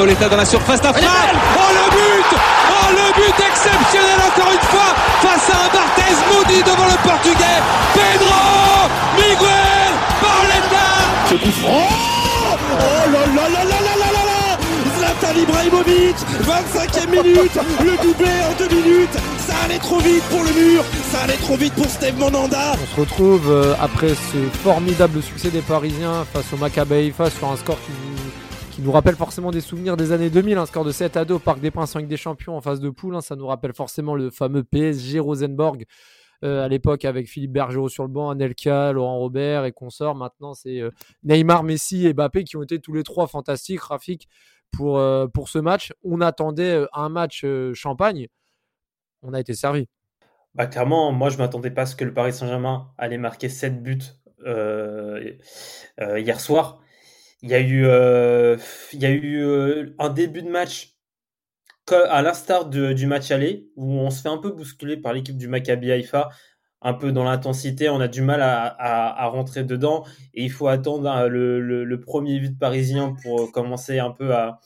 Pauletta dans la surface d'affaire. Oh le but. Oh le but exceptionnel encore une fois face à un Barthez maudit devant le portugais. Pedro Miguel Pauletta Ce coup franc. Oh là là là là là là là là. Zlatan Ibrahimovic 25e minute. Le doublé en deux minutes. Ça allait trop vite pour le mur. Ça allait trop vite pour Steve Monanda. On se retrouve euh, après ce formidable succès des Parisiens face au Maccabi face sur un score qui qui nous rappelle forcément des souvenirs des années 2000, un score de 7 à 2 au Parc des Princes avec des champions en phase de poule. Hein. ça nous rappelle forcément le fameux PSG Rosenborg euh, à l'époque avec Philippe Bergerot sur le banc, Anelka, Laurent Robert et consorts. Maintenant, c'est euh, Neymar, Messi et Mbappé qui ont été tous les trois fantastiques, Rafik, pour, euh, pour ce match. On attendait un match champagne. On a été servi. Bah, clairement, moi, je ne m'attendais pas à ce que le Paris Saint-Germain allait marquer 7 buts hier soir. Il y a eu, euh, euh, un début de match à l'instar du match aller où on se fait un peu bousculer par l'équipe du Maccabi Haïfa, un peu dans l'intensité, on a du mal à, rentrer dedans et il faut attendre hein, le, premier but parisien pour commencer un peu à,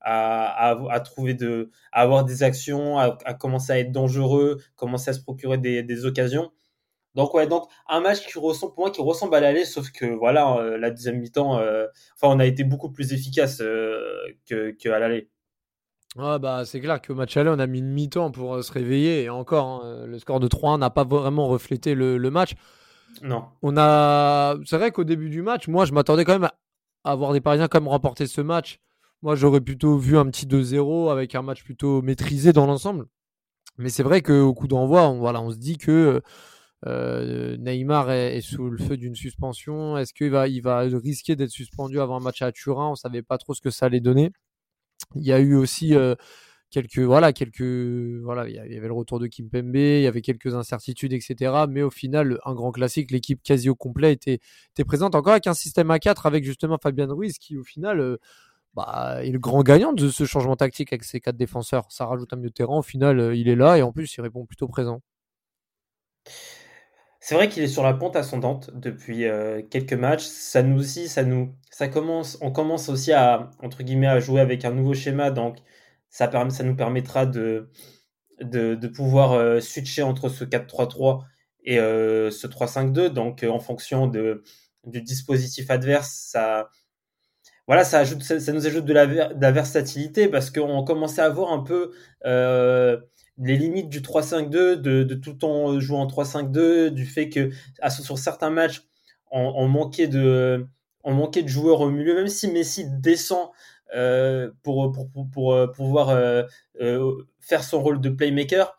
à, trouver de, à avoir des actions, à, commencer à être dangereux, commencer à se procurer des occasions. Donc ouais, donc un match qui ressemble pour moi qui ressemble à l'aller, sauf que voilà euh, la deuxième mi-temps, euh, enfin on a été beaucoup plus efficace euh, que, que à l'aller. Ah bah c'est clair qu'au match aller on a mis une mi-temps pour se réveiller et encore hein, le score de 3-1 n'a pas vraiment reflété le, match. Non. On a, c'est vrai qu'au début du match, moi je m'attendais quand même à avoir des Parisiens comme remporter ce match. Moi j'aurais plutôt vu un petit 2-0 avec un match plutôt maîtrisé dans l'ensemble. Mais c'est vrai qu'au coup d'envoi, on, voilà, on se dit que euh, Neymar est, sous le feu d'une suspension. Est-ce qu'il va, il va risquer d'être suspendu avant un match à Turin? On savait pas trop ce que ça allait donner. Il y a eu aussi euh, quelques, voilà, quelques, voilà, il y avait le retour de Kimpembe, il y avait quelques incertitudes, etc. Mais au final, un grand classique, l'équipe quasi au complet était, était présente encore avec un système à 4 avec justement Fabien Ruiz qui au final euh, bah, est le grand gagnant de ce changement tactique avec ses quatre défenseurs. Ça rajoute un milieu de terrain. Au final, il est là et en plus, il répond plutôt présent. C'est vrai qu'il est sur la pente ascendante depuis euh, quelques matchs. Ça nous aussi, ça nous, ça commence, on commence aussi à entre guillemets à jouer avec un nouveau schéma, donc ça, permet, ça nous permettra de de, pouvoir euh, switcher entre ce 4-3-3 et euh, ce 3-5-2. Donc en fonction de du dispositif adverse, ça voilà, ça ajoute, ça, nous ajoute de la, de la versatilité parce qu'on commençait à voir un peu les limites du 3-5-2, de, tout le temps jouer en 3-5-2, du fait que sur certains matchs, on, manquait de, on manquait de joueurs au milieu, même si Messi descend euh, pour, pour, pour, pour, euh, pouvoir euh, faire son rôle de playmaker.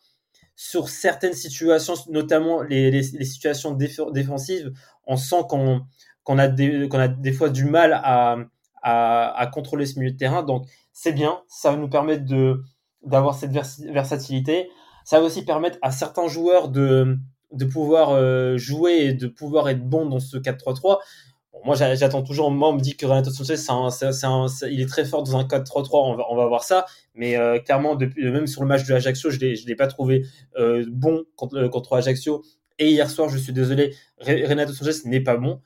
Sur certaines situations, notamment les, les, situations défensives, on sent qu'on a, des, a des fois du mal à, à, à contrôler ce milieu de terrain. Donc c'est bien, ça va nous permettre de, d'avoir cette versatilité. Ça va aussi permettre à certains joueurs de, de pouvoir euh, jouer et de pouvoir être bon dans ce 4-3-3. moi, j'attends toujours. Moi, on me dit que Renato Sanchez, il est très fort dans un 4-3-3. On va, on va voir ça. Mais euh, clairement, depuis, même sur le match de Ajaccio, je ne l'ai pas trouvé euh, bon contre, contre Ajaccio. Et hier soir, je suis désolé, Renato Sanchez n'est pas bon.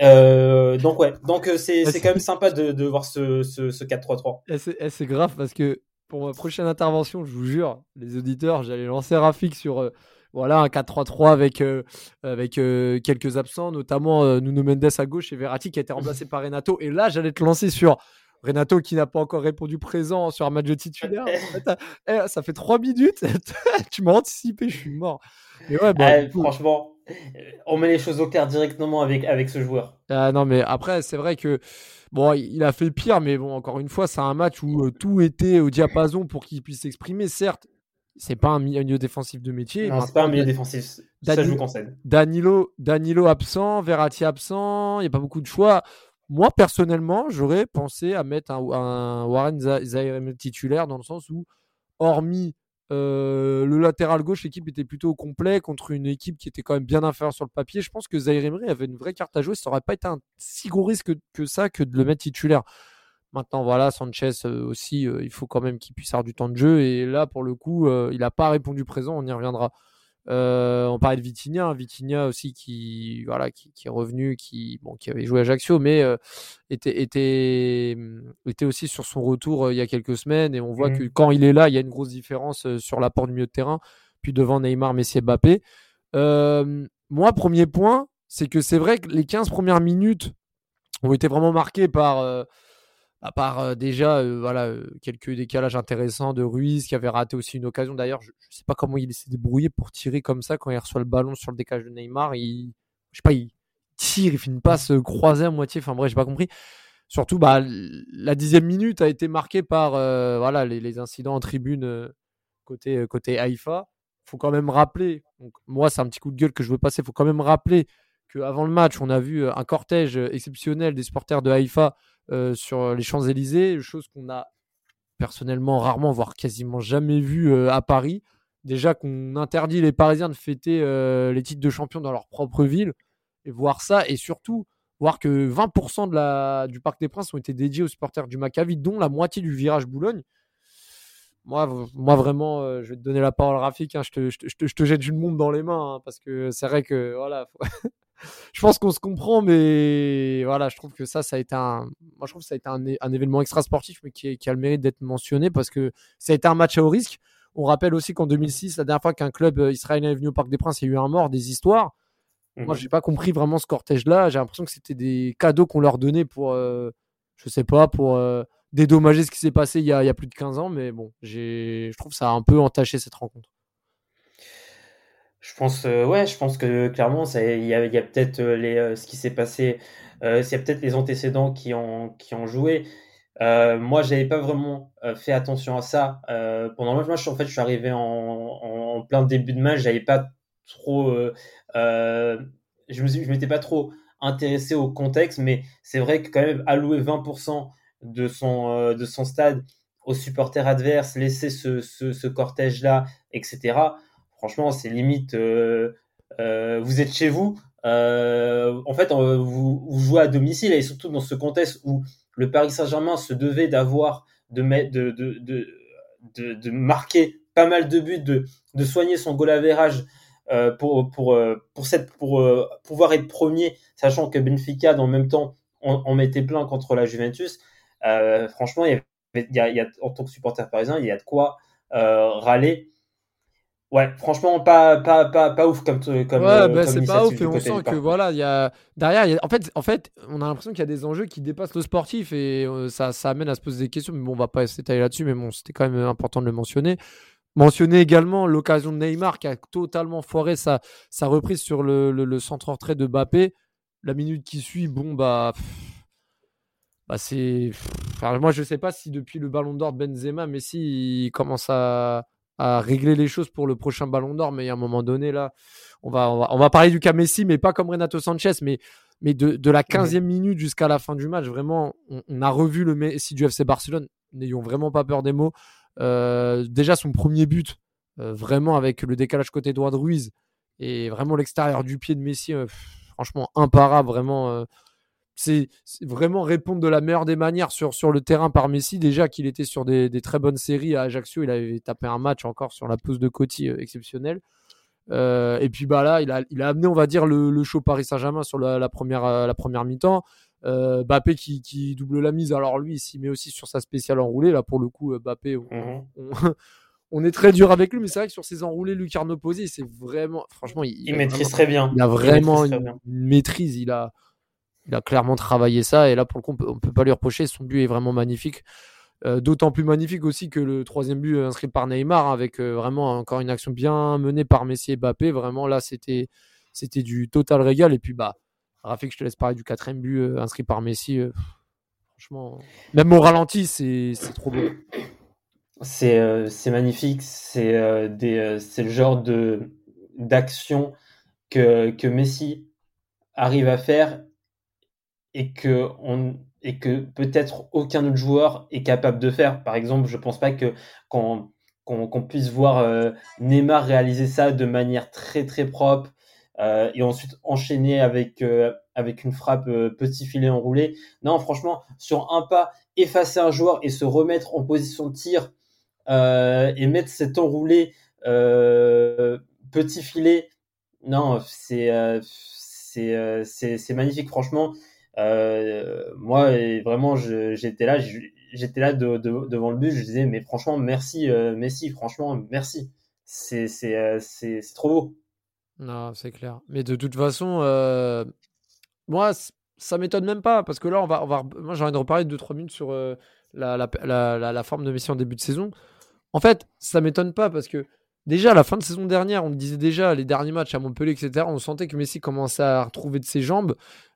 donc ouais, donc c'est quand même sympa de, de voir ce, ce, ce 4-3-3. C'est grave parce que pour ma prochaine intervention, je vous jure, les auditeurs, j'allais lancer Rafik sur euh, voilà, un 4-3-3 avec, euh, avec euh, quelques absents, notamment Nuno Mendes à gauche et Verratti qui a été remplacé par Renato. Et là, j'allais te lancer sur Renato qui n'a pas encore répondu présent sur un match de titulaire. Eh, ça fait 3 minutes, tu m'as anticipé, je suis mort. ouais, bah, eh, franchement, on met les choses au clair directement avec, avec ce joueur. Ah, non, mais après, c'est vrai que Bon, il a fait pire, mais bon, encore une fois, c'est un match où euh, tout était au diapason pour qu'il puisse s'exprimer. Certes, c'est pas un milieu défensif de métier. Non, c'est pas un milieu défensif. ça, je vous. Danilo, Danilo absent, Verratti absent, il n'y a pas beaucoup de choix. Moi, personnellement, j'aurais pensé à mettre un, Warren Zaire titulaire dans le sens où, hormis euh, le latéral gauche, l'équipe était plutôt au complet contre une équipe qui était quand même bien inférieure sur le papier. Je pense que Zaire Emery avait une vraie carte à jouer. Ça n'aurait pas été un si gros risque que, ça que de le mettre titulaire. Maintenant, voilà, Sanchez euh, aussi, euh, il faut quand même qu'il puisse avoir du temps de jeu. Et là, pour le coup, il n'a pas répondu présent. On y reviendra. Euh, on parlait de Vitinha, hein. Vitinha aussi qui voilà qui, est revenu, qui bon qui avait joué à Ajaccio, mais euh, était était était aussi sur son retour euh, il y a quelques semaines et on voit que mmh. quand il est là, il y a une grosse différence sur l'apport du milieu de terrain, puis devant Neymar, Messi et Mbappé. moi, premier point, c'est que c'est vrai que les 15 premières minutes ont été vraiment marquées par à part euh, déjà euh, voilà euh, quelques décalages intéressants de Ruiz qui avait raté aussi une occasion. D'ailleurs je, ne sais pas comment il s'est débrouillé pour tirer comme ça quand il reçoit le ballon sur le décalage de Neymar. Il je sais pas il tire il fait une passe croisée à moitié. Enfin bref j'ai pas compris. Surtout bah la dixième minute a été marquée par voilà les, incidents en tribune côté côté Haïfa. Faut quand même rappeler donc moi c'est un petit coup de gueule que je veux passer. Faut quand même rappeler qu'avant le match on a vu un cortège exceptionnel des supporters de Haïfa sur les Champs-Élysées, chose qu'on a personnellement rarement, voire quasiment jamais vu euh, à Paris. Déjà qu'on interdit les Parisiens de fêter euh, les titres de champion dans leur propre ville, et voir ça, et surtout voir que 20% de la, du Parc des Princes ont été dédiés aux supporters du Maccabi, dont la moitié du virage Boulogne. Moi, moi vraiment, je vais te donner la parole, Rafik. Hein, je, te, je, te, je, te, jette une bombe dans les mains, hein, parce que c'est vrai que voilà, je pense qu'on se comprend, mais voilà, je trouve que ça, ça a été un, moi, je trouve que ça a été un, événement extra sportif, mais qui, a le mérite d'être mentionné parce que ça a été un match à haut risque. On rappelle aussi qu'en 2006, la dernière fois qu'un club euh, israélien est venu au Parc des Princes, il y a eu un mort, des histoires. Moi, Moi, j'ai pas compris vraiment ce cortège-là. J'ai l'impression que c'était des cadeaux qu'on leur donnait pour, euh, je sais pas, pour euh, dédommager ce qui s'est passé il y, a, il y, a, plus de 15 ans. Mais bon, je trouve que ça a un peu entaché cette rencontre. Je pense, euh, ouais, je pense que clairement, il y a, peut-être euh, euh, ce qui s'est passé, euh, a peut-être les antécédents qui ont, joué. moi, j'avais pas vraiment fait attention à ça. pendant le match, en fait, je suis arrivé en, plein début de match, j'avais pas trop, je me, je m'étais pas trop intéressé au contexte, mais c'est vrai que quand même allouer 20% de son, de son stade aux supporters adverses, laisser ce, ce, ce cortège-là, etc franchement, c'est limite. Euh, euh, vous êtes chez vous. Euh, en fait, vous, jouez à domicile et surtout dans ce contexte où le Paris Saint-Germain se devait d'avoir de, marquer pas mal de buts, de, soigner son goal average euh, pour, pouvoir être premier, sachant que Benfica, dans le même temps, on, mettait plein contre la Juventus. franchement, il y a, en tant que supporter parisien, il y a de quoi râler. Ouais, franchement, pas, pas, pas, pas ouf comme, comme, ouais, euh, bah, c'est pas ouf et on sent que voilà, il y a derrière, y a... en fait, en fait, on a l'impression qu'il y a des enjeux qui dépassent le sportif et euh, ça, ça amène à se poser des questions. Mais bon, on va pas s'étaler là-dessus, mais bon, c'était quand même important de le mentionner. Mentionner également l'occasion de Neymar qui a totalement foiré sa, sa reprise sur le, le, centre retrait de Mbappé. La minute qui suit, bon bah. Bah c'est. Enfin, moi, je sais pas si depuis le ballon d'or de Benzema, Messi il commence à à régler les choses pour le prochain Ballon d'Or. Mais à un moment donné, là, on va, on va, parler du cas Messi, mais pas comme Renato Sanchez, mais, mais de, de la 15e minute jusqu'à la fin du match, vraiment, on, a revu le Messi du FC Barcelone. N'ayons vraiment pas peur des mots. Euh, déjà, son premier but, euh, vraiment avec le décalage côté droit de Ruiz et vraiment l'extérieur du pied de Messi, euh, franchement imparable, vraiment c'est vraiment répondre de la meilleure des manières sur, sur le terrain par Messi. Déjà qu'il était sur des, très bonnes séries à Ajaccio, il avait tapé un match encore sur la pose de Coty euh, exceptionnelle. Euh, et puis bah là, il a, il a amené, on va dire, le, le show Paris Saint-Germain sur la, première, euh, la première mi-temps. Bappé qui, qui, double la mise. Alors lui, il s'y met aussi sur sa spéciale enroulée. Là, pour le coup, Bappé, on, mhm. est très dur avec lui, mais c'est vrai que sur ses enroulés, Lucarno posé, c'est vraiment, franchement, il, maîtrise très bien. Il a vraiment une, maîtrise. Il a, il a clairement travaillé ça et là pour le coup on peut, peut pas lui reprocher. Son but est vraiment magnifique. Euh, d'autant plus magnifique aussi que le troisième but inscrit par Neymar avec euh, vraiment encore une action bien menée par Messi et Mbappé. Vraiment là c'était du total régal. Et puis bah Rafik je te laisse parler du quatrième but euh, inscrit par Messi franchement même au ralenti c'est trop beau. C'est magnifique. C'est le genre d'action que, que Messi arrive à faire et que on et que peut-être aucun autre joueur est capable de faire. Par exemple, je pense pas que qu'on puisse voir Neymar réaliser ça de manière très très propre et ensuite enchaîner avec avec une frappe petit filet enroulé. Non, franchement, sur un pas, effacer un joueur et se remettre en position de tir euh, et mettre cet enroulé euh, petit filet, non, c'est euh, c'est magnifique, franchement. Moi, vraiment, j'étais là, j'étais là devant le but, je disais, mais franchement, merci, Messi, franchement, merci. C'est trop beau. Non, c'est clair. Mais de toute façon, moi, ça m'étonne même pas, parce que là, on va, on va, moi, j'ai envie de reparler de 2-3 minutes sur la, la, la, la, forme de Messi en début de saison. En fait, ça m'étonne pas parce que déjà, à la fin de saison dernière, on le disait déjà, les derniers matchs à Montpellier, etc., on sentait que Messi commençait à retrouver de ses jambes.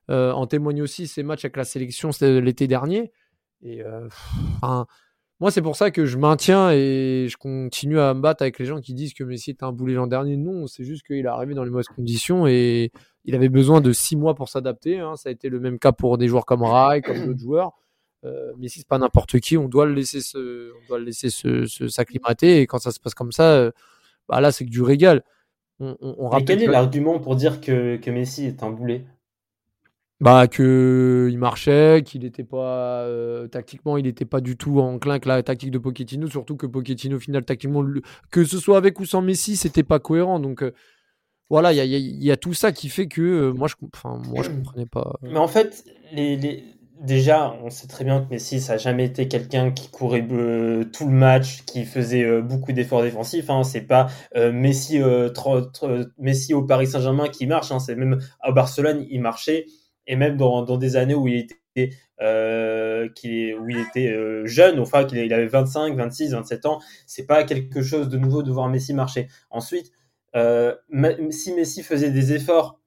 Euh, en témoigne aussi ses matchs avec la sélection l'été dernier. Et euh, moi, c'est pour ça que je maintiens et je continue à me battre avec les gens qui disent que Messi était un boulet l'an dernier. Non, c'est juste qu'il est arrivé dans les mauvaises conditions et il avait besoin de six mois pour s'adapter. Hein. Ça a été le même cas pour des joueurs comme Rai, comme d'autres joueurs. Euh, mais si c'est pas n'importe qui, on doit le laisser se, on doit le laisser se, s'acclimater. Et quand ça se passe comme ça, euh, bah là, c'est que du régal. On, on, quel est l'argument pour dire que, que, Messi est un boulet? Bah que il marchait, qu'il n'était pas euh, tactiquement, il n'était pas du tout enclin avec la tactique de Pochettino, surtout que Pochettino, au final, tactiquement, que ce soit avec ou sans Messi, c'était pas cohérent. Donc voilà, il y a, tout ça qui fait que moi, je, enfin, moi, je comprenais pas. Mais en fait, déjà, on sait très bien que Messi, ça n'a jamais été quelqu'un qui courait euh, tout le match, qui faisait euh, beaucoup d'efforts défensifs. Hein. C'est pas euh, Messi, Messi au Paris Saint-Germain qui marche. Hein. C'est même à Barcelone, il marchait. Et même dans, des années où il était, qui, où il était jeune, enfin qu'il avait 25, 26, 27 ans, c'est pas quelque chose de nouveau de voir Messi marcher. Ensuite, si Messi faisait des efforts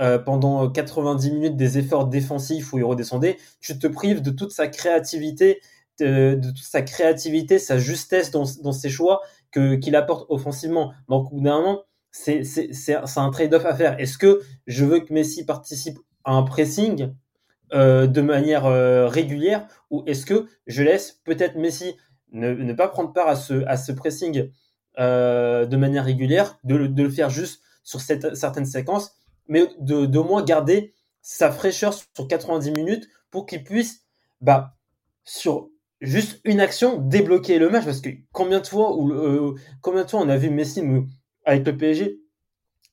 euh, pendant 90 minutes des efforts défensifs où il redescendait, tu te prives de toute sa créativité, de, toute sa créativité, sa justesse dans, ses choix que qu'il apporte offensivement. Donc au bout d'un moment, c'est un trade-off à faire. Est-ce que je veux que Messi participe un pressing euh, de manière euh, régulière ou est-ce que je laisse peut-être Messi ne, pas prendre part à ce, à ce pressing de manière régulière, de, le faire juste sur cette, certaines séquences mais de, de moins garder sa fraîcheur sur 90 minutes pour qu'il puisse, bah, sur juste une action, débloquer le match? Parce que combien de fois, ou euh, combien de fois on a vu Messi avec le PSG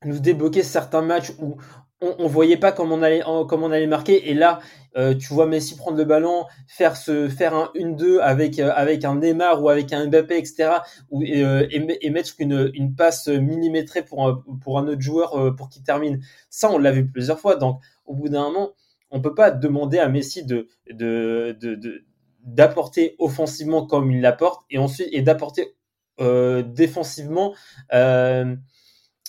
nous débloquer certains matchs où on, voyait pas comment on allait, marquer. Et là, euh, tu vois Messi prendre le ballon, faire faire un 1-2 avec euh, avec un Neymar ou avec un Mbappé, etc. Ou, et, euh, et, mettre une, passe millimétrée pour un, autre joueur pour qu'il termine. Ça, on l'a vu plusieurs fois. Donc, au bout d'un moment, on peut pas demander à Messi d'apporter offensivement comme il l'apporte et ensuite et d'apporter défensivement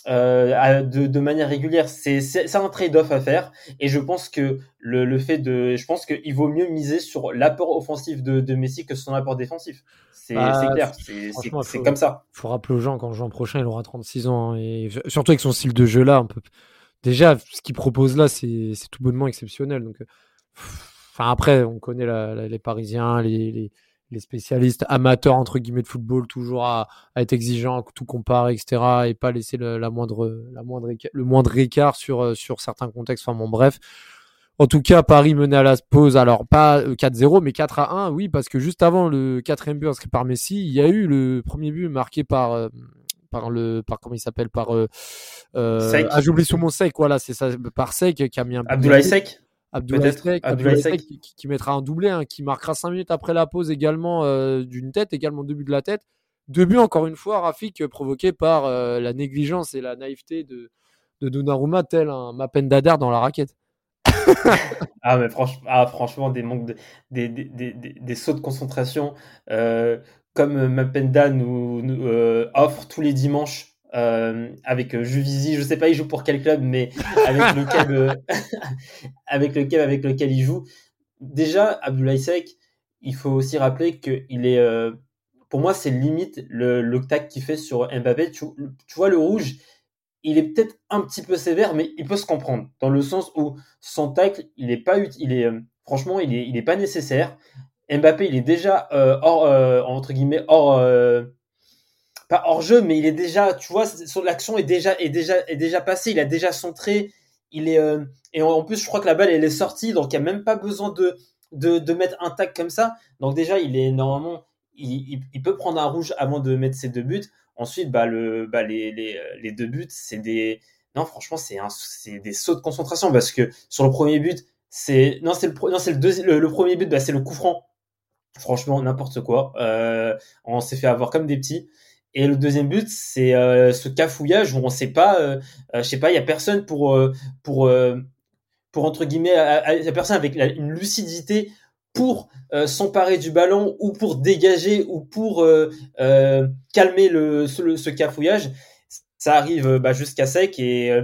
euh, euh, de, manière régulière. C'est un trade-off à faire et je pense que le, fait de, je pense qu'il vaut mieux miser sur l'apport offensif de, Messi que son apport défensif. C'est bah, clair, c'est comme ça. Il faut rappeler aux gens qu'en juin prochain, il aura 36 ans hein, et surtout avec son style de jeu là, on peut déjà ce qu'il propose là, c'est tout bonnement exceptionnel. Donc, enfin après, on connaît les Parisiens, les les spécialistes amateurs entre guillemets de football toujours à, être exigeants, tout comparer, etc. et pas laisser le, la moindre, la moindre, le moindre écart sur, euh, sur certains contextes. Enfin bon, bref. En tout cas, Paris menait à la pause, alors pas 4-0, euh, mais 4 à 1, oui, parce que juste avant le quatrième but inscrit par Messi, il y a eu le premier but marqué par, euh, par le, par comment il s'appelle, par, euh, ah, j'oublie son nom Sek, voilà, c'est ça, par Sek qui a mis un Abdoulaye Sek Abdoulaye qui, mettra un doublé, hein, qui marquera 5 minutes après la pause également euh, d'une tête, également deux buts de la tête. Deux buts, encore une fois, Rafik, provoqués par euh, la négligence et la naïveté de, de Donnarumma, tel un Mapendadar dans la raquette. ah, mais franchement, ah, franchement, des manques de, des, des, des, des, sauts de concentration, euh, comme Mapenda nous, nous offre tous les dimanches euh, avec euh, Juvisy, je sais pas il joue pour quel club, mais avec lequel, euh, avec lequel, avec lequel il joue. Déjà, Abdoulaye Sek, il faut aussi rappeler qu'il est pour moi, c'est limite le, le tac qu'il fait sur Mbappé. Tu, tu, vois, le rouge, il est peut-être un petit peu sévère, mais il peut se comprendre. Dans le sens où son tacle, il est pas il est, euh, franchement, il est, il est pas nécessaire. Mbappé, il est déjà euh, hors, euh, entre guillemets, hors, pas hors jeu, mais il est déjà, tu vois, l'action est déjà, est passée. Il a déjà centré. Il est, et en plus, je crois que la balle, elle est sortie, donc il n'y a même pas besoin de, de, mettre un tac comme ça. Donc déjà, il est normalement, il, peut prendre un rouge avant de mettre ses deux buts. Ensuite, bah, le, bah, les, les, deux buts, c'est des. Non, franchement, c'est des sauts de concentration parce que sur le premier but, c'est. Non, c'est le, non, c'est le, premier but, bah, c'est le coup franc. Franchement, n'importe quoi. Euh, on s'est fait avoir comme des petits. Et le deuxième but, c'est euh, ce cafouillage où on sait pas, euh, euh je sais pas, il y a personne pour euh, pour pour entre guillemets, il y a personne avec une lucidité pour s'emparer du ballon ou pour dégager ou pour calmer le, ce, cafouillage. Ça arrive bah, jusqu'à sec et,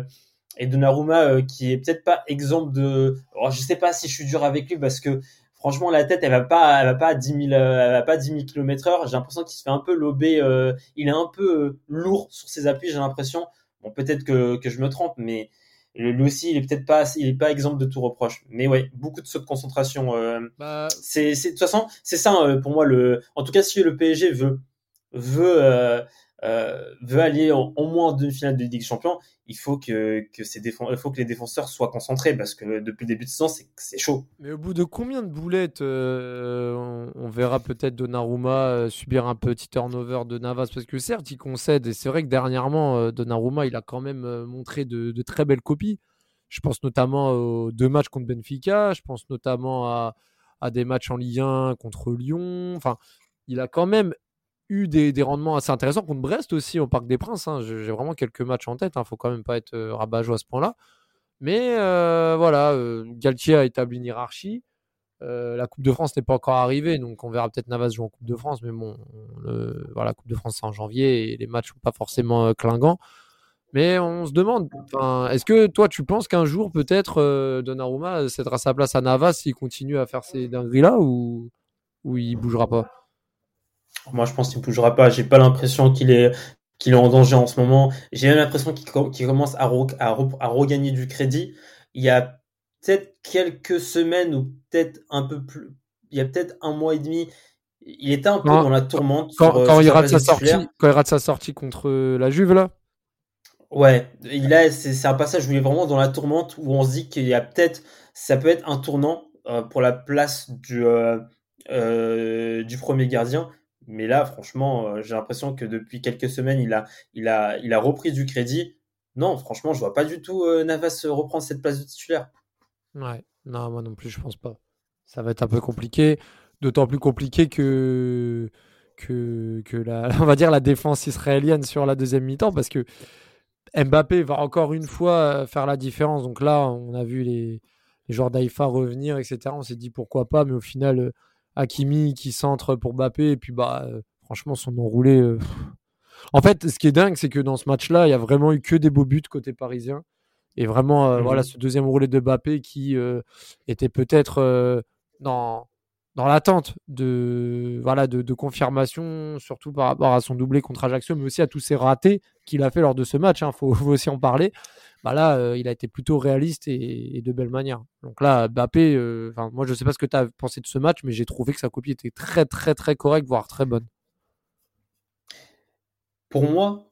et Donnarumma qui est peut-être pas exemple de. Alors, je sais pas si je suis dur avec lui parce que franchement la tête elle va pas elle va pas à 10 000 elle va pas à 10 000 km heure. J'ai l'impression qu'il se fait un peu lober. il est un peu lourd sur ses appuis. J'ai l'impression. Bon peut-être que, que je me trompe mais lui aussi, il est peut-être pas, il est pas exemple de tout reproche. Mais ouais, beaucoup de sauts de concentration. Euh, bah... C'est, de toute façon, c'est ça euh, pour moi le. En tout cas, si le PSG veut veut euh, veut aller en, au moins en demi-finale de Ligue des Champions, il faut que, que, ces défense, il faut que les défenseurs soient concentrés parce que depuis le début de saison, c'est chaud. Mais au bout de combien de boulettes euh, on, verra peut-être Donnarumma euh, subir un petit turnover de Navas? Parce que certes, il concède et c'est vrai que dernièrement, Donnarumma, il a quand même montré de, de, très belles copies. Je pense notamment aux deux matchs contre Benfica, je pense notamment à, à des matchs en Ligue 1 contre Lyon. Enfin, il a quand même eu des, des, rendements assez intéressants contre Brest aussi au Parc des Princes. Hein. J'ai vraiment quelques matchs en tête. Il hein. faut quand même pas être euh, rabat à ce point-là. Mais euh, voilà, euh, Galtier a établi une hiérarchie. La Coupe de France n'est pas encore arrivée, donc on verra peut-être Navas jouer en Coupe de France. Mais bon, voilà, la Coupe de France c'est en janvier et les matchs sont pas forcément clingants. Mais on se demande, est-ce que toi tu penses qu'un jour peut-être Donnarumma cédera sa place à Navas s'il continue à faire ces dingueries-là ou, ou il bougera pas? Moi, je pense qu'il ne bougera pas. J'ai pas l'impression qu'il est, qu'il est en danger en ce moment. J'ai même l'impression qu'il commence à, à, à, regagner du crédit. Il y a peut-être quelques semaines ou peut-être un peu plus, il y a peut-être un mois et demi, il était un peu dans la tourmente. Quand, euh, il rate sa sortie, quand il rate sa sortie contre la Juve là? Ouais, il a, c'est un passage où il est vraiment dans la tourmente où on se dit qu'il y a peut-être, ça peut être un tournant euh, pour la place du, euh, euh du premier gardien. Mais là, franchement, euh, j'ai l'impression que depuis quelques semaines, il a, repris du crédit. Non, franchement, je vois pas du tout euh, Navas reprendre cette place de titulaire. Ouais, non, moi non plus, je pense pas. Ça va être un peu compliqué, d'autant plus compliqué que la, on va dire la défense israélienne sur la deuxième mi-temps, parce que Mbappé va encore une fois faire la différence. Donc là, on a vu les, les joueurs d'Aïfa revenir, etc. On s'est dit pourquoi pas, mais au final, Hakimi qui centre pour Mbappé et puis bah euh, franchement son enroulé. Euh, en fait, ce qui est dingue, c'est que dans ce match-là, il y a vraiment eu que des beaux buts côté parisien. Et vraiment, euh, voilà, mhm. ce deuxième roulé de Mbappé qui était peut-être dans, dans l'attente de, voilà, de, confirmation, surtout par rapport à son doublé contre Ajaccio, mais aussi à tous ses ratés qu'il a fait lors de ce match. Il hein, faut, aussi en parler bah là, euh, il a été plutôt réaliste et, de belle manière. Donc là, Bappé, euh, moi je ne sais pas ce que tu as pensé de ce match, mais j'ai trouvé que sa copie était très très très correcte, voire très bonne. Pour moi,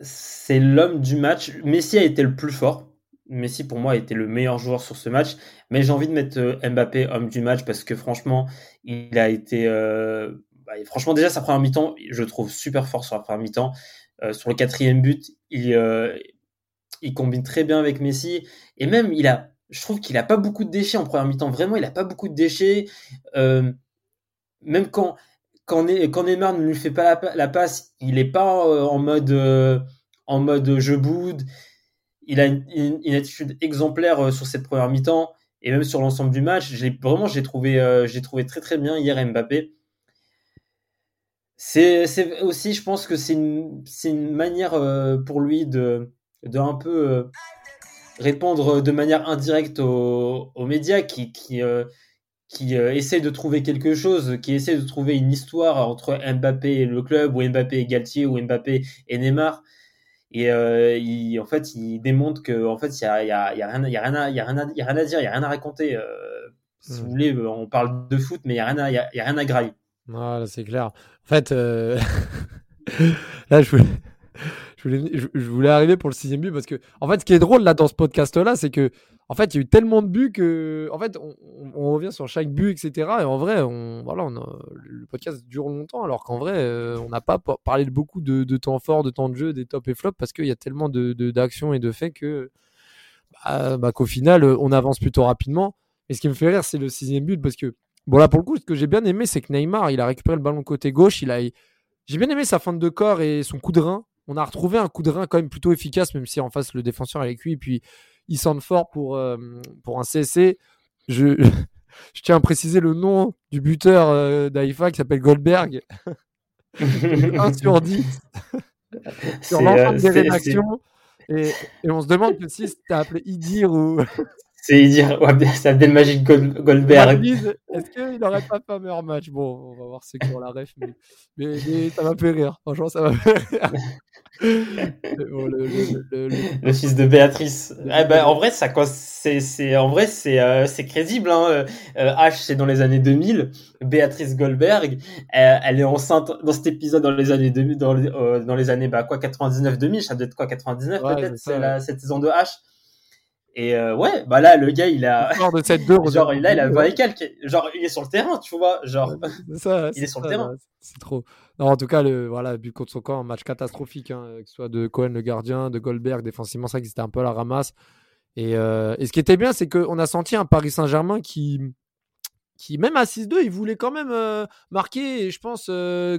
c'est l'homme du match. Messi a été le plus fort. Messi, pour moi, a été le meilleur joueur sur ce match. Mais j'ai envie de mettre euh, Mbappé homme du match parce que franchement, il a été. Bah, franchement, déjà, sa première mi-temps, je trouve super fort sur la première mi-temps. sur le quatrième but, il, combine très bien avec Messi. Et même, il a, je trouve qu'il a pas beaucoup de déchets en première mi-temps. Vraiment, il a pas beaucoup de déchets. Euh, même quand, quand, Neymar ne lui fait pas la, passe, il est pas euh, en mode, euh, en mode je boude. Il a une, attitude exemplaire sur cette première mi-temps et même sur l'ensemble du match. J'ai vraiment, j'ai trouvé, j'ai trouvé très très bien hier Mbappé. C'est aussi, je pense que c'est une, une manière pour lui de, de un peu euh, répondre de manière indirecte aux, aux médias qui, qui, euh, qui euh, essaie de trouver quelque chose, qui essaie de trouver une histoire entre Mbappé et le club, ou Mbappé et Galtier, ou Mbappé et Neymar. Et euh, il, en fait, il démontre que en fait, il y a, y, a, y a, rien, y a rien à, y a rien à, y a rien à dire, il y a rien à raconter. Euh, si vous voulez, on parle de foot, mais il y a rien à, y a, y a rien à grailler. Voilà, c'est clair. En fait, euh... là, je voulais, je voulais, je, voulais, arriver pour le sixième but parce que, en fait, ce qui est drôle là dans ce podcast-là, c'est que, en fait, il y a eu tellement de buts que, en fait, on, revient sur chaque but, etc. Et en vrai, on, voilà, on le podcast dure longtemps, alors qu'en vrai, euh, on n'a pas parlé de beaucoup de, temps fort, de temps de jeu, des top et flops, parce qu'il y a tellement de d'actions et de faits que, bah, bah, qu'au final, on avance plutôt rapidement. Et ce qui me fait rire, c'est le sixième but parce que, bon, là, pour le coup, ce que j'ai bien aimé, c'est que Neymar, il a récupéré le ballon côté gauche, il a, j'ai bien aimé sa fin de corps et son coup de rein on a retrouvé un coup de rein quand même plutôt efficace, même si en face le défenseur avec lui, puis il semble fort pour, euh, pour un CSC. Je, je tiens à préciser le nom du buteur euh, d'AIFA qui s'appelle Goldberg. 1 sur 10 sur l'ensemble euh, des rédactions. Et, et, on se demande que si c'était appelé Idir ou. C'est dire, c'est Abdelmajid Goldberg. Est-ce qu'il n'aurait pas fait un meilleur match? Bon, on va voir ceux qui ont la ref, mais, mais, ça m'a fait rire. Franchement, ça m'a fait rire. Bon, le, le, le, fils de Béatrice. Eh ben, en vrai, ça, c'est, c'est, en vrai, c'est, euh, c'est crédible. Hein. Euh, H, c'est dans les années 2000. Béatrice Goldberg, elle, elle, est enceinte dans cet épisode dans les années 2000, dans, euh, dans les années bah quoi 99-2000, ça doit être quoi 99 ouais, peut-être, c'est la, cette saison de H. Et euh, ouais, bah là, le gars, il a. de cette deux, genre, là, il a 20 et quelques. Genre, il est sur le terrain, tu vois. Genre, ça, il est, sur le terrain. C'est trop. Non, en tout cas, le voilà, but contre son corps, un match catastrophique, hein, que ce soit de Cohen, le gardien, de Goldberg, défensivement, ça, qui c'était un peu à la ramasse. Et, euh, et ce qui était bien, c'est qu'on a senti un Paris Saint-Germain qui, qui, même à 6-2, il voulait quand même euh, marquer et je pense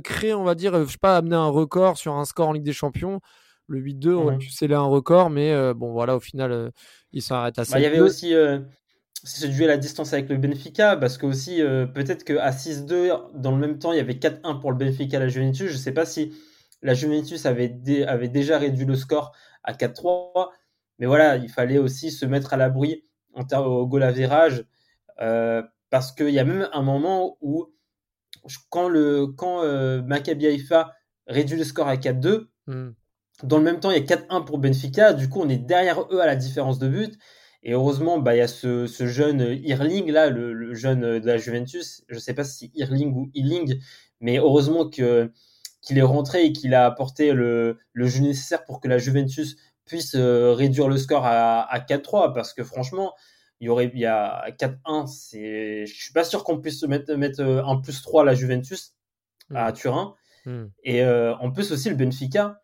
créer, on va dire, je sais pas, amener un record sur un score en Ligue des Champions. Le 8-2 aurait pu sceller un record, mais bon, voilà, au final, euh, il s'arrête à 7 bah, Il y avait aussi euh, ce duel à distance avec le Benfica, parce que aussi, peut-être qu'à 6-2, dans le même temps, il y avait 4-1 pour le Benfica à la Juventus. Je ne sais pas si la Juventus avait, avait déjà réduit le score à 4-3, mais voilà, il fallait aussi se mettre à l'abri en termes au goal à virage, parce qu'il y a même un moment où, quand, le, quand Maccabi Haifa réduit le score à 4-2, dans le même temps, il y a 4-1 pour Benfica. Du coup, on est derrière eux à la différence de but. Et heureusement, bah, il y a ce, ce jeune Irling, là, le, le, jeune de la Juventus. Je ne sais pas si Irling ou Irling, mais heureusement que, qu'il est rentré et qu'il a apporté le, le jeu nécessaire pour que la Juventus puisse euh, réduire le score à, à 4-3. Parce que franchement, il y aurait il y a 4-1. C'est, je suis pas sûr qu'on puisse mettre, mettre un plus 3 à la Juventus à hmm. Turin. Hmm. Et euh, en plus aussi, le Benfica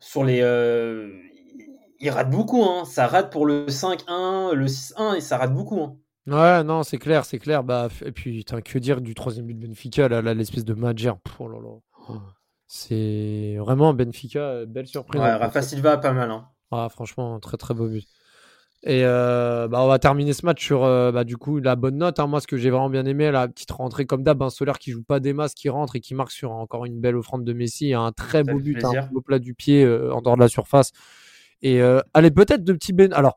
sur les. Euh, il rate beaucoup, hein. Ça rate pour le 5-1, le 6-1 et ça rate beaucoup. Hein. Ouais, non, c'est clair, c'est clair. Bah, et puis, que dire du troisième but de Benfica, là, l'espèce de Madjer. Oh là là. C'est vraiment Benfica, belle surprise. Ouais, Rafa Silva, pas mal. Hein. Ah, franchement, très très beau but. Et euh, bah, on va terminer ce match sur euh, bah, du coup la bonne note. Hein. Moi, ce que j'ai vraiment bien aimé, la petite rentrée comme d'hab, un Solaire qui joue pas des masses, qui rentre et qui marque sur encore une belle offrande de Messi, un très beau but, un beau plat du pied euh, en dehors de la surface. Et allez, peut-être de petits ben. Alors,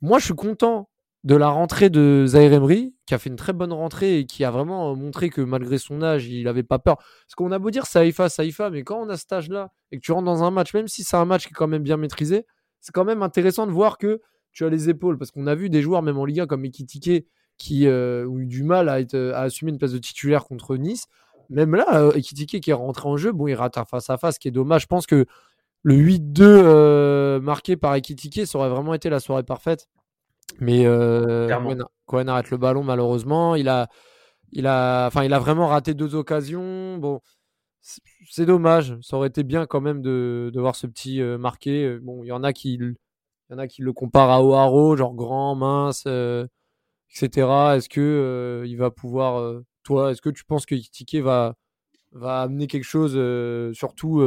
moi, je suis content de la rentrée de Zaire Emery, qui a fait une très bonne rentrée et qui a vraiment montré que malgré son âge, il n'avait pas peur. Parce qu'on a beau dire Saïfa, Saïfa, mais quand on a cet âge-là et que tu rentres dans un match, même si c'est un match qui est quand même bien maîtrisé, c'est quand même intéressant de voir que tu as les épaules. Parce qu'on a vu des joueurs, même en Ligue 1, comme Ekitike, qui euh, ont eu du mal à, être, à assumer une place de titulaire contre Nice. Même là, euh, Ekitike qui est rentré en jeu, bon, il rate un face à face, ce qui est dommage. Je pense que le 8-2 euh, marqué par Ekitike, ça aurait vraiment été la soirée parfaite. Mais euh, Cohen, arrête le ballon, malheureusement. Il a, il, a, enfin, il a vraiment raté deux occasions. Bon, c'est dommage. Ça aurait été bien quand même de, de voir ce petit marqué. Bon, il y en a qui il y en a qui le comparent à O'Haro, genre grand, mince, euh, etc. Est-ce que euh, il va pouvoir, euh, toi, est-ce que tu penses que Ticket va va amener quelque chose, surtout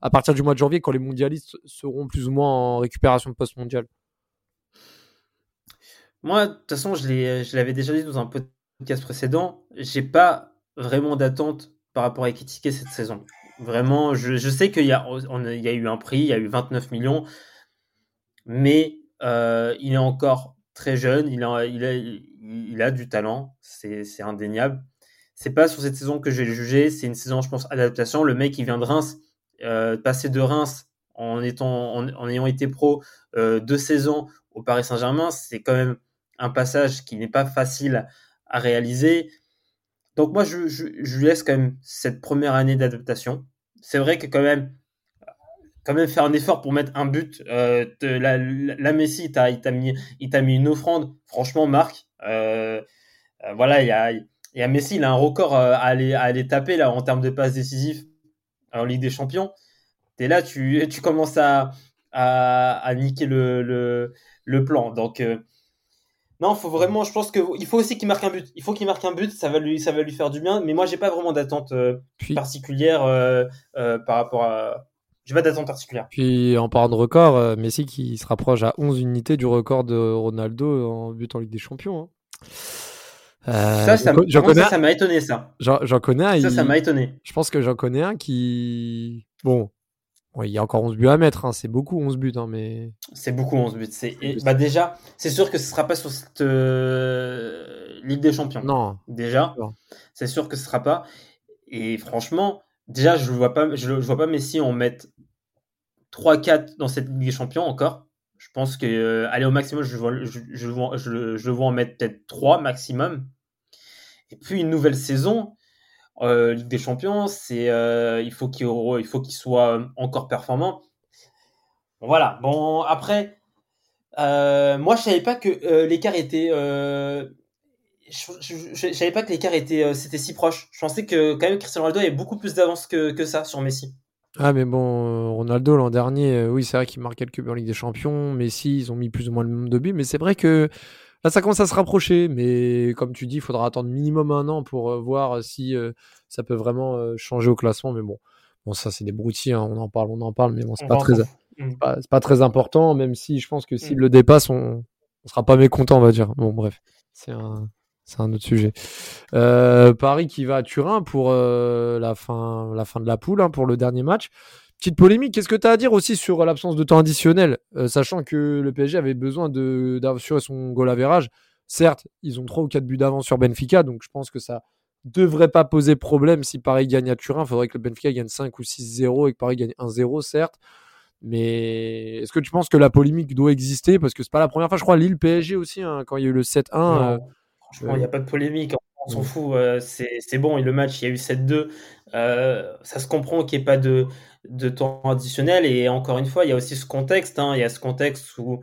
à partir du mois de janvier, quand les mondialistes seront plus ou moins en récupération post-mondiale Moi, de toute façon, je l'avais déjà dit dans un podcast précédent, j'ai pas vraiment d'attente par rapport à Ekitike cette saison. Vraiment, je, je sais qu'il y, y, a eu un prix, il y a eu 29 millions mais euh, il est encore très jeune, il a, du talent, c'est indéniable. C'est pas sur cette saison que je vais le juger, c'est une saison, je pense, adaptation. Le mec, il vient de Reims, euh, passer de Reims en, ayant été pro euh, deux saisons au Paris Saint-Germain, c'est quand même un passage qui n'est pas facile à réaliser. Donc moi, je, lui laisse quand même cette première année d'adaptation. C'est vrai que quand même, quand même faire un effort pour mettre un but. Euh, la, la, Messi, il t'a mis, mis une offrande. Franchement, Marc, euh, euh, voilà, il y a, y a Messi, il a un record euh, à aller, à aller taper là en termes de passes décisives en Ligue des Champions. Et là, tu, tu commences à, à, à niquer le, le, le, plan. Donc, non, faut vraiment, je pense qu'il faut aussi qu'il marque un but. Il faut qu'il marque un but, ça va lui, ça va lui faire du bien. Mais moi, j'ai pas vraiment d'attente particulière par rapport à, j'ai pas d'attente particulière. Puis en parlant de record, euh, Messi qui se rapproche à 11 unités du record de Ronaldo en but en Ligue des Champions. Hein. Euh, ça, ça, m'a étonné ça. J'en connais un. Ça, ça m'a étonné. Je pense que j'en connais un qui. Bon, il y a encore 11 buts à mettre, hein. c'est beaucoup 11 buts, hein, mais. C'est beaucoup 11 buts. C'est... Bah, déjà, c'est sûr que ce sera pas sur cette euh, Ligue des Champions. Non. Déjà, c'est sûr que ce sera pas. Et franchement, déjà, je ne vois, pas, je, vois pas Messi en mettre 3-4 dans cette Ligue des Champions encore. Je pense que euh, aller au maximum, je, vois, je, je, je, vois en mettre peut-être 3 maximum. Et puis une nouvelle saison, euh, Ligue des Champions, c'est euh, il faut qu'il il faut qu'il soit encore performant. voilà. Bon après, moi je savais pas que l'écart était je, ne savais pas que l'écart était euh, c'était si proche. Je pensais que quand même Cristiano Ronaldo avait beaucoup plus d'avance que, que, ça sur Messi. Ah mais bon, euh, Ronaldo l'an dernier, euh, oui c'est vrai qu'il marque quelques buts en Ligue des Champions. Messi, ils ont mis plus ou moins le même de buts, mais c'est vrai que là ça commence à se rapprocher. Mais comme tu dis, il faudra attendre minimum un an pour voir si ça peut vraiment changer au classement. Mais bon, bon ça c'est des broutilles, hein. on en parle, on en parle, mais bon c'est pas très, mm. pas, pas, très important. Même si je pense que s'il mm. le dépasse, on, on sera pas mécontent, on va dire. Bon bref, c'est un c'est un autre sujet. Euh, Paris qui va à Turin pour euh, la, fin, la fin de la poule, hein, pour le dernier match. Petite polémique, qu'est-ce que tu as à dire aussi sur l'absence de temps additionnel, euh, sachant que le PSG avait besoin d'assurer son goal average. Certes, ils ont 3 ou 4 buts d'avance sur Benfica, donc je pense que ça devrait pas poser problème si Paris gagne à Turin. Il faudrait que le Benfica gagne 5 ou 6-0 et que Paris gagne 1-0, certes. Mais est-ce que tu penses que la polémique doit exister? Parce que c'est pas la première fois, je crois, Lille PSG aussi, hein, quand il y a eu le 7-1. Franchement, il n'y a pas de polémique. On s'en fout. Euh, c'est bon. Et le match, il y a eu 7-2. Euh, ça se comprend qu'il n'y ait pas de, de, temps additionnel. Et encore une fois, il y a aussi ce contexte. Hein. Il y a ce contexte où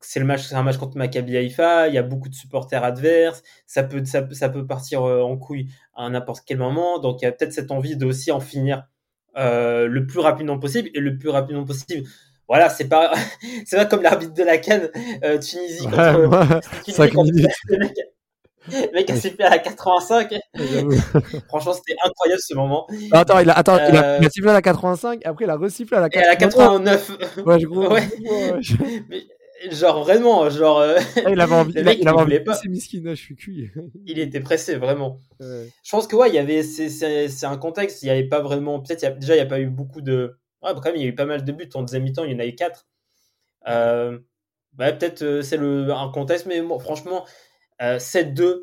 c'est le match, c'est un match contre Maccabi Haïfa. Il y a beaucoup de supporters adverses. Ça peut, ça, ça peut partir euh, en couille à n'importe quel moment. Donc, il y a peut-être cette envie de aussi en finir le plus rapidement possible. Et le plus rapidement possible, voilà, c'est pas, c'est pas comme l'arbitre de la Cannes Tunisie contre, 5 minutes. Le mec a sifflé à la 85. Franchement, c'était incroyable ce moment. Attends, il a, attends, il, a, il, a, sifflé à la 85, après il a resifflé à la 89. Et à la 89. Ouais, je crois. Ouais. Mais, genre vraiment, genre. Euh, ah, il avait envie, il, mec, il, avait envie pas. je suis cuit. il était pressé, vraiment. Ouais. Je pense que ouais, il y avait, c'est un contexte, il n'y avait pas vraiment, peut-être, déjà, il n'y a pas eu beaucoup de. Ouais, quand même, il y a eu pas mal de buts en deuxième mi-temps, il y en a eu 4. Euh, bah, peut-être euh, c'est le un contexte, mais bon, franchement, 7-2. Euh,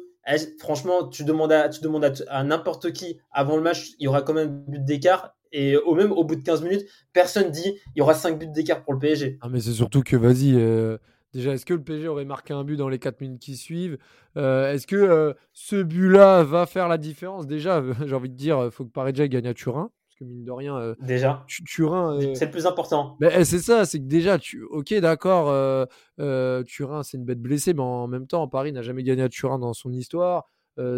franchement, tu demandes à, tu demandes à, n'importe qui avant le match, il y aura quand même un but d'écart. Et au même au bout de 15 minutes, personne dit il y aura 5 buts d'écart pour le PSG. Ah, mais c'est surtout que, vas-y, euh, déjà, est-ce que le PSG aurait marqué un but dans les 4 minutes qui suivent? Euh, Est-ce que ce but-là va faire la différence? Déjà, j'ai envie de dire, faut que Paris gagne à Turin mine de rien, euh, déjà, Turin, euh, c'est le plus important. Eh, c'est ça, c'est que déjà, tu, ok, d'accord, euh, Turin, c'est une bête blessée, mais en même temps, Paris n'a jamais gagné à Turin dans son histoire.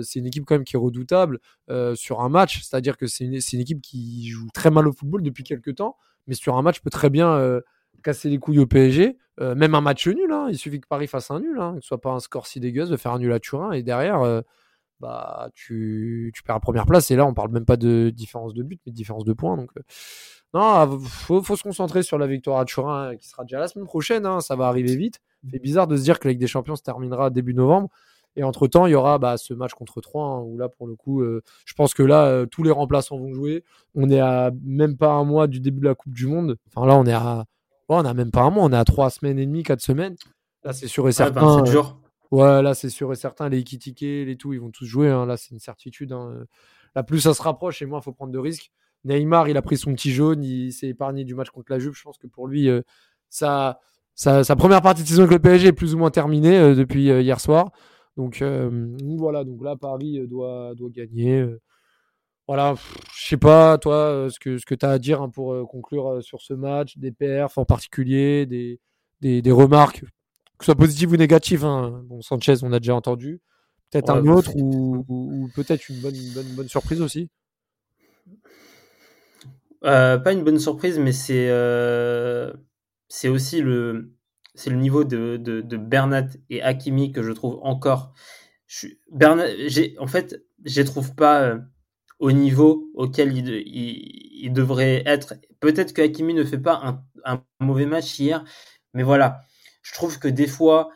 c'est une équipe quand même qui est redoutable sur un match, c'est-à-dire que c'est une, une, équipe qui joue très mal au football depuis quelques temps, mais sur un match peut très bien casser les couilles au PSG. même un match nul, hein, il suffit que Paris fasse un nul, hein, que ce soit pas un score si dégueulasse de faire un nul à Turin, et derrière bah, tu, tu perds la première place. Et là, on parle même pas de différence de but, mais de différence de points. Donc, euh, non, faut, faut se concentrer sur la victoire à Turin, hein, qui sera déjà la semaine prochaine. Hein, ça va arriver vite. C'est bizarre de se dire que la Ligue des Champions se terminera début novembre. Et entre temps, il y aura bah, ce match contre 3 hein, où là, pour le coup, euh, je pense que là, euh, tous les remplaçants vont jouer. On est à même pas un mois du début de la Coupe du Monde. Enfin, là, on est à. on a même pas un mois, on est à 3 semaines et demie, 4 semaines. Là, c'est sûr et certain. 27 jours. Ouais, là, c'est sûr et certain. Les Ikitike, les tout, ils vont tous jouer. hein. Là, c'est une certitude. hein. Là, plus ça se rapproche et moins il faut prendre de risques. Neymar, il a pris son petit jaune. Il s'est épargné du match contre la Juve. Je pense que pour lui, euh, sa, première partie de saison avec le PSG est plus ou moins terminée euh, depuis euh, hier soir. Donc, voilà. Donc là, Paris doit, gagner. Voilà. Je sais pas, toi, ce que, ce que tu as à dire hein, pour conclure sur ce match, des perfs en particulier, des remarques, que ce soit positives ou négatives. hein. Bon, Sanchez, on a déjà entendu. Peut-être Ouais, un autre ou, ou- ou peut-être une bonne, bonne, bonne surprise aussi. Euh, pas une bonne surprise, mais c'est euh, c'est aussi le c'est le niveau de, de, de Bernat et Hakimi que je trouve encore. Je, suis- Bernat, en fait, je les trouve pas euh, au niveau auquel il, il devrait être. Peut-être que Hakimi ne fait pas un, un mauvais match hier, mais voilà, je trouve que des fois,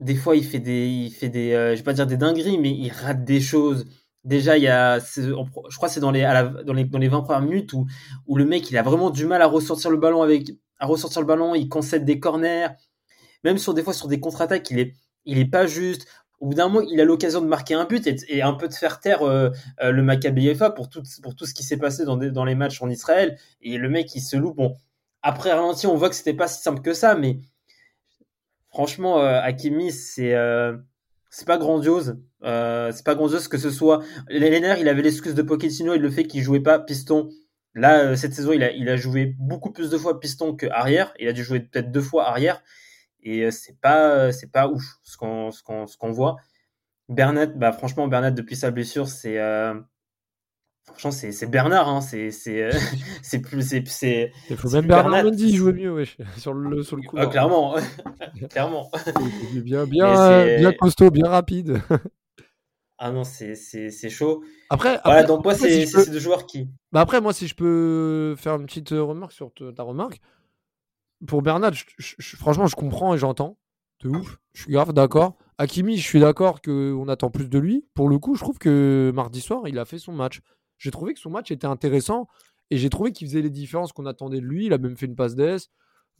des fois il fait des, il fait des, euh, je vais pas dire des dingueries, mais il rate des choses. Déjà, il y a, je crois c'est dans les, à dans les, dans les 20 premières minutes où, où le mec, il a vraiment du mal à ressortir le ballon avec, à ressortir le ballon, il concède des corners, même sur des fois sur des contre-attaques, il est, il est pas juste. Au bout d'un moment, il a l'occasion de marquer un but et, un peu de faire taire euh, euh, le Maccabi FA pour tout, pour tout ce qui s'est passé dans, dans les matchs en Israël. Et le mec, il se loupe. Bon, après ralenti, on voit que c'était pas si simple que ça, mais franchement, euh, Hakimi, c'est euh, pas grandiose. Euh, c'est pas grandiose que ce soit. L'NR, il avait l'excuse de Pochettino et le fait qu'il jouait pas piston. Là, euh, cette saison, il a, il a joué beaucoup plus de fois piston que arrière. Il a dû jouer peut-être deux fois arrière. Et c'est pas, c'est pas ouf ce qu'on, ce qu'on, voit. Bernat, bah franchement, Bernat depuis sa blessure, c'est, franchement, c'est, c'est Bernard. Hein, c'est, c'est, euh, c'est plus, c'est, c'est, Il faut C'est même Bernard Bernat. Mendy jouer mieux wesh, sur le, sur le coup. ah, clairement, clairement. Il est Bien, bien, bien costaud, bien rapide. Ah non, c'est, c'est, c'est chaud. Après, Voilà, après, donc moi, c'est, si peux- deux joueurs qui. Bah après, moi, si je peux faire une petite euh, remarque sur ta remarque, pour Bernat, je- je- je- franchement, je comprends et j'entends. De ouf. Je suis grave d'accord. Hakimi, je suis d'accord qu'on attend plus de lui. Pour le coup, je trouve que mardi soir, il a fait son match. J'ai trouvé que son match était intéressant et j'ai trouvé qu'il faisait les différences qu'on attendait de lui. Il a même fait une passe d'ess.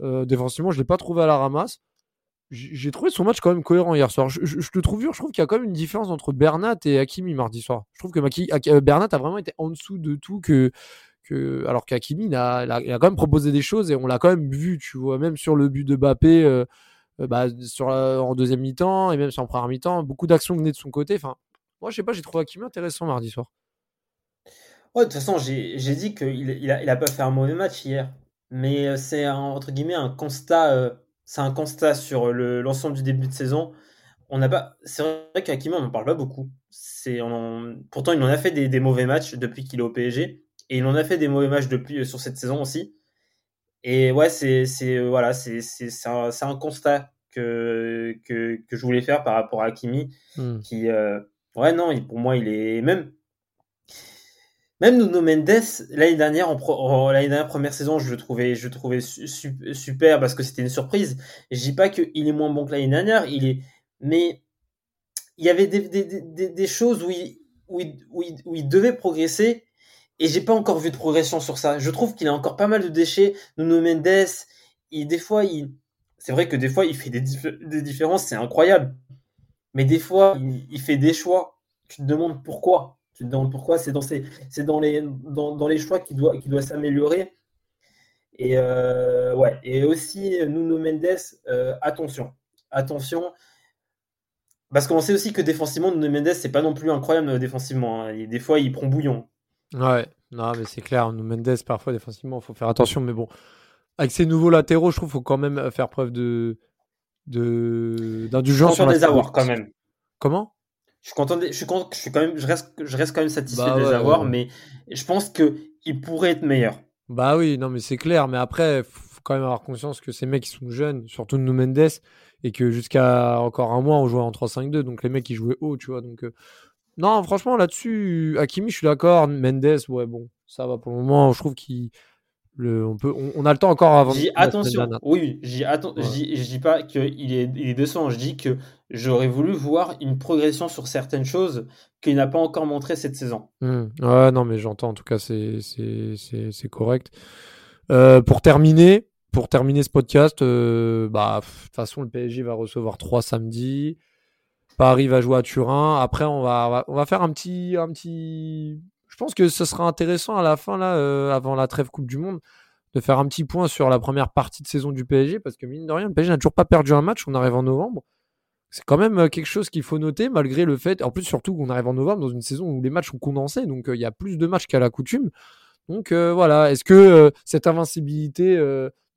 Euh, défensivement, je ne l'ai pas trouvé à la ramasse. J'ai trouvé son match quand même cohérent hier soir. Je, je- te trouve dur, je trouve qu'il y a quand même une différence entre Bernat et Hakimi mardi soir. Je trouve que euh, Bernat a vraiment été en dessous de tout que, alors qu'Hakimi il a, quand même proposé des choses et on l'a quand même vu, tu vois, même sur le but de Bappé euh, euh, bah, en deuxième mi-temps et même sur en première mi-temps, beaucoup d'actions venaient de son côté. Enfin, moi je sais pas, j'ai trouvé Hakimi intéressant mardi soir. Ouais, de toute façon, j'ai j'ai dit qu'il il a, il a pas fait un mauvais match hier. Mais euh, c'est un- entre guillemets un constat. euh, c'est un constat sur le- l'ensemble du début de saison. On n'a pas. C'est vrai qu'Hakimi, on n'en parle pas beaucoup. C'est, on en- pourtant, il en a fait des, des mauvais matchs depuis qu'il est au PSG. Et il en a fait des mauvais matchs depuis euh, sur cette saison aussi. Et ouais, c'est, c'est, euh, voilà, c'est, c'est, c'est un, c'est un constat que, que, que je voulais faire par rapport à Hakimi Hmm. qui euh, ouais non il- pour moi il est même même Nuno Mendes l'année dernière en, dernière première saison je le trouvais je trouvais su- su- super parce que c'était une surprise je dis pas qu'il est moins bon que l'année dernière il est mais il y avait des, des, des, choses où il, où, il, où, il, devait progresser et j'ai pas encore vu de progression sur ça je trouve qu'il a encore pas mal de déchets Nuno Mendes il, des fois il c'est vrai que des fois il fait des, des différences c'est incroyable mais des fois, il, il fait des choix. Tu te demandes pourquoi. Te pourquoi? C'est dans, ces, c'est dans, les, dans, dans les choix qu'il doit, qu'il doit s'améliorer. Et, euh, ouais. et aussi, Nuno Mendes, euh, attention. Attention. Parce qu'on sait aussi que défensivement, Nuno Mendes, c'est pas non plus incroyable euh, défensivement. hein. Et des fois, il prend bouillon. Ouais, non, mais c'est clair. Nous, Mendes, parfois, défensivement, il faut faire attention. Mais bon, avec ces nouveaux latéraux, je trouve qu'il faut quand même faire preuve de de d'indulgence. Sur les avoir quand même. Comment? Je suis content, de- je suis content, je suis quand même, je reste, je reste quand même satisfait Bah de les ouais, avoir, ouais. mais je pense que il pourrait être meilleur. Bah oui, non, mais c'est clair. Mais après, faut quand même avoir conscience que ces mecs, ils sont jeunes, surtout nous Mendes, et que jusqu'à encore un mois, on jouait en 3-5-2. Donc les mecs, ils jouaient haut, tu vois. Donc, euh, non, franchement, là-dessus, Hakimi, je suis d'accord. Mendes, ouais, bon, ça va pour le moment. Je trouve qu'il. Le, on, peut, on, on a le temps encore avant. Je dis attention, oui, je dis, atten- Ouais. je dis, je dis pas qu'il est, il est 200, je dis que j'aurais voulu voir une progression sur certaines choses qu'il n'a pas encore montré cette saison. Hmm. Ouais, non, mais j'entends. En tout cas, c'est correct. Euh, pour terminer, pour terminer ce podcast, euh, bah, de toute façon, le PSG va recevoir 3 samedi. Paris va jouer à Turin. Après, on va, on va faire un petit, un petit. Pense que ce sera intéressant à la fin, là, euh, avant la trêve Coupe du Monde, de faire un petit point sur la première partie de saison du PSG, parce que mine de rien, le PSG n'a toujours pas perdu un match. On arrive en novembre. C'est quand même euh, quelque chose qu'il faut noter, malgré le fait. En plus, surtout qu'on arrive en novembre dans une saison où les matchs ont condensé, donc il y a plus de matchs qu'à la coutume. Donc voilà, est-ce que cette invincibilité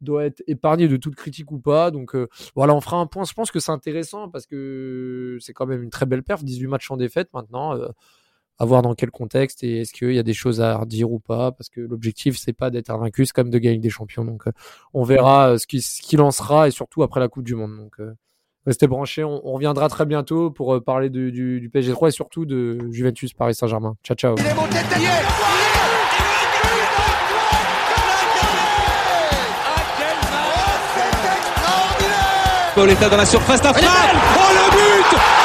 doit être épargné de toute critique ou pas? Donc euh, voilà, on fera un point. Je pense que c'est intéressant parce que c'est quand même une très belle perf. 18 matchs en défaite maintenant. Euh, à voir dans quel contexte et est-ce qu'il y a des choses à redire ou pas parce que l'objectif c'est pas d'être invaincu c'est comme de gagner des champions. Donc euh, on verra ce qui ce qui lancera et surtout après la coupe du monde. Donc restez branchés on, reviendra très bientôt pour parler du, du, PSG 3 et surtout de Juventus Paris Saint-Germain. Ciao ciao. Pauletta dans la surface d'affaire. Oh le but